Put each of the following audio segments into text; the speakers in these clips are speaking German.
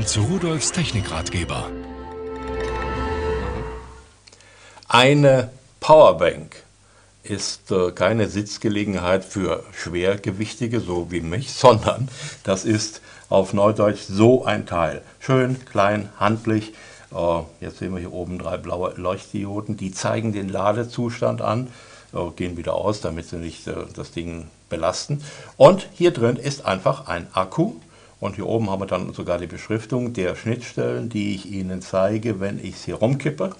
Willkommen zu Rudolfs Technikratgeber. Eine Powerbank ist äh, keine Sitzgelegenheit für Schwergewichtige, so wie mich, sondern das ist auf Neudeutsch so ein Teil. Schön, klein, handlich. Äh, jetzt sehen wir hier oben drei blaue Leuchtdioden, die zeigen den Ladezustand an, äh, gehen wieder aus, damit sie nicht das Ding belasten. Und hier drin ist einfach ein Akku. Und hier oben haben wir dann sogar die Beschriftung der Schnittstellen, die ich Ihnen zeige, wenn ich es hier rumkippe.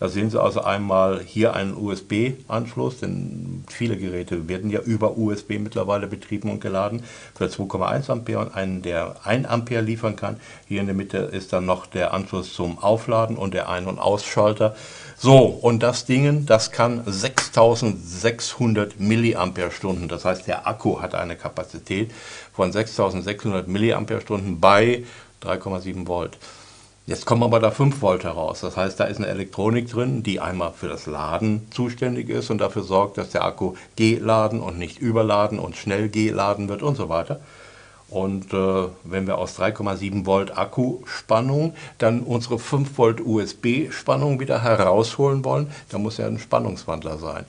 Da sehen Sie also einmal hier einen USB-Anschluss, denn viele Geräte werden ja über USB mittlerweile betrieben und geladen für 2,1 Ampere und einen, der 1 Ampere liefern kann. Hier in der Mitte ist dann noch der Anschluss zum Aufladen und der Ein- und Ausschalter. So, und das Ding, das kann 6600 Milliampere-Stunden. Das heißt, der Akku hat eine Kapazität von 6600 Milliampere-Stunden bei 3,7 Volt. Jetzt kommen aber da 5 Volt heraus. Das heißt, da ist eine Elektronik drin, die einmal für das Laden zuständig ist und dafür sorgt, dass der Akku geladen und nicht überladen und schnell geladen wird und so weiter. Und äh, wenn wir aus 3,7 Volt Akkuspannung dann unsere 5 Volt USB-Spannung wieder herausholen wollen, dann muss ja ein Spannungswandler sein.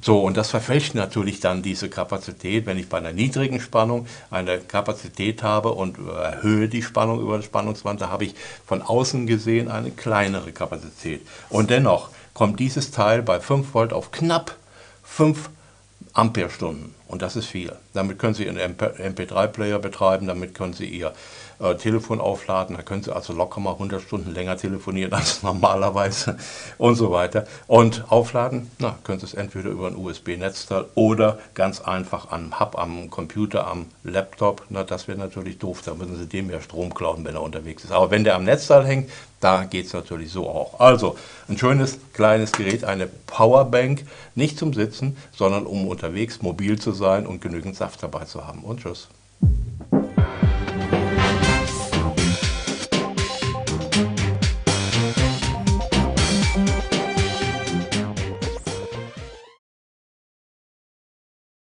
So, und das verfälscht natürlich dann diese Kapazität, wenn ich bei einer niedrigen Spannung eine Kapazität habe und erhöhe die Spannung über den Spannungswandler, habe ich von außen gesehen eine kleinere Kapazität. Und dennoch kommt dieses Teil bei 5 Volt auf knapp 5 Amperestunden. Und das ist viel. Damit können Sie Ihren MP3-Player betreiben, damit können Sie Ihr äh, Telefon aufladen, da können Sie also locker mal 100 Stunden länger telefonieren als normalerweise und so weiter. Und aufladen, na, können Sie es entweder über ein USB-Netzteil oder ganz einfach am Hub, am Computer, am Laptop. Na, das wäre natürlich doof, da müssen Sie dem ja Strom klauen, wenn er unterwegs ist. Aber wenn der am Netzteil hängt, da geht es natürlich so auch. Also ein schönes kleines Gerät, eine Powerbank, nicht zum Sitzen, sondern um unterwegs mobil zu sein und genügend Saft dabei zu haben. Und tschüss.